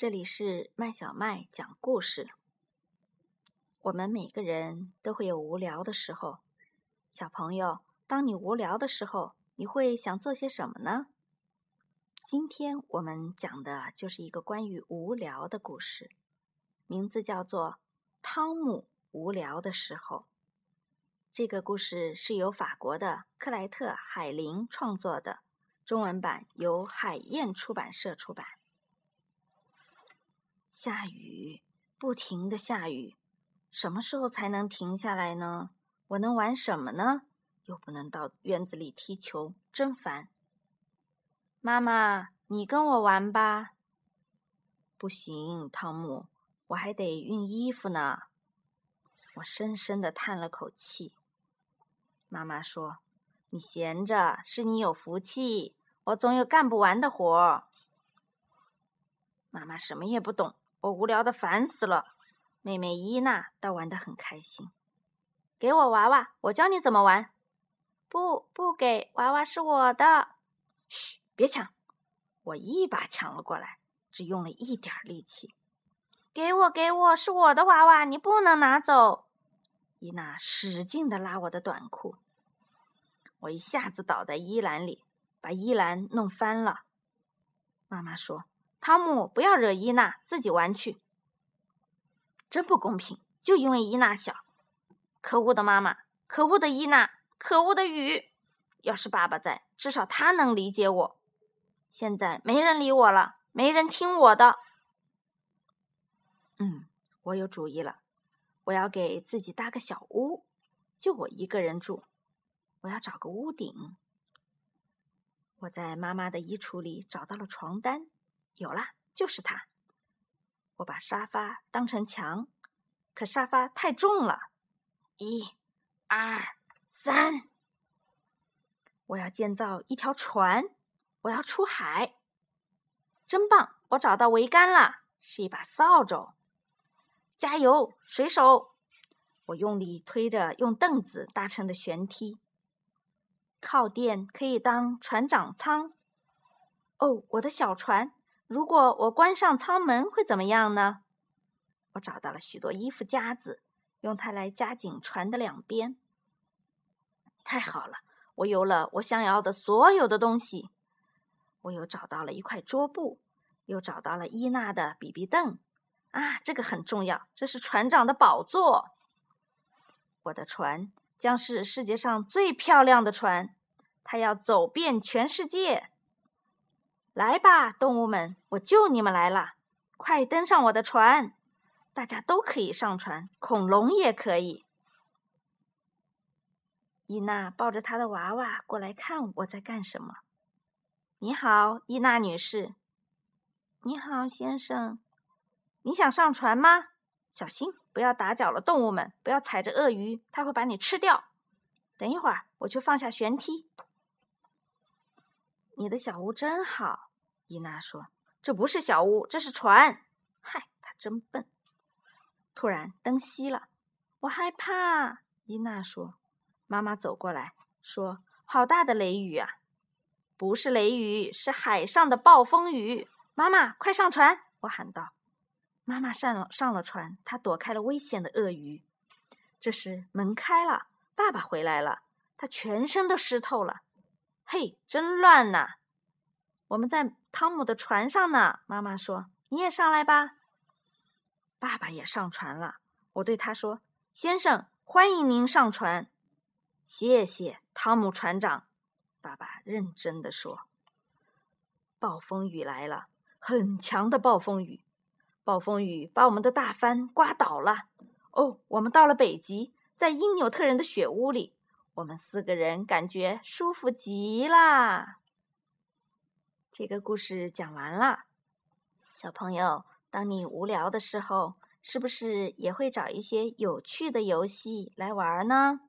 这里是麦小麦讲故事。我们每个人都会有无聊的时候。小朋友，当你无聊的时候，你会想做些什么呢？今天我们讲的就是一个关于无聊的故事，名字叫做《汤姆无聊的时候》。这个故事是由法国的克莱特·海林创作的，中文版由海燕出版社出版。下雨，不停的下雨，什么时候才能停下来呢？我能玩什么呢？又不能到院子里踢球，真烦。妈妈，你跟我玩吧。不行，汤姆，我还得熨衣服呢。我深深的叹了口气。妈妈说：“你闲着是你有福气，我总有干不完的活。”妈妈什么也不懂。我无聊的烦死了，妹妹伊娜倒玩得很开心。给我娃娃，我教你怎么玩。不，不给，娃娃是我的。嘘，别抢！我一把抢了过来，只用了一点力气。给我，给我，是我的娃娃，你不能拿走。伊娜使劲的拉我的短裤，我一下子倒在衣篮里，把衣篮弄翻了。妈妈说。汤姆，不要惹伊娜，自己玩去。真不公平，就因为伊娜小。可恶的妈妈，可恶的伊娜，可恶的雨。要是爸爸在，至少他能理解我。现在没人理我了，没人听我的。嗯，我有主意了，我要给自己搭个小屋，就我一个人住。我要找个屋顶。我在妈妈的衣橱里找到了床单。有了，就是它。我把沙发当成墙，可沙发太重了。一、二、三，我要建造一条船，我要出海。真棒！我找到桅杆了，是一把扫帚。加油，水手！我用力推着用凳子搭成的舷梯。靠垫可以当船长舱。哦，我的小船！如果我关上舱门会怎么样呢？我找到了许多衣服夹子，用它来夹紧船的两边。太好了，我有了我想要的所有的东西。我又找到了一块桌布，又找到了伊娜的比比凳。啊，这个很重要，这是船长的宝座。我的船将是世界上最漂亮的船，它要走遍全世界。来吧，动物们，我救你们来了！快登上我的船，大家都可以上船，恐龙也可以。伊娜抱着她的娃娃过来看我在干什么。你好，伊娜女士。你好，先生。你想上船吗？小心，不要打搅了动物们，不要踩着鳄鱼，它会把你吃掉。等一会儿，我去放下舷梯。你的小屋真好。伊娜说：“这不是小屋，这是船。”嗨，他真笨。突然灯熄了，我害怕。伊娜说：“妈妈走过来说，好大的雷雨啊！不是雷雨，是海上的暴风雨。”妈妈，快上船！我喊道。妈妈上了上了船，她躲开了危险的鳄鱼。这时门开了，爸爸回来了，他全身都湿透了。嘿，真乱呐！我们在汤姆的船上呢，妈妈说：“你也上来吧。”爸爸也上船了。我对他说：“先生，欢迎您上船。”谢谢，汤姆船长。爸爸认真的说：“暴风雨来了，很强的暴风雨。暴风雨把我们的大帆刮倒了。哦，我们到了北极，在因纽特人的雪屋里，我们四个人感觉舒服极了。”这个故事讲完了，小朋友，当你无聊的时候，是不是也会找一些有趣的游戏来玩呢？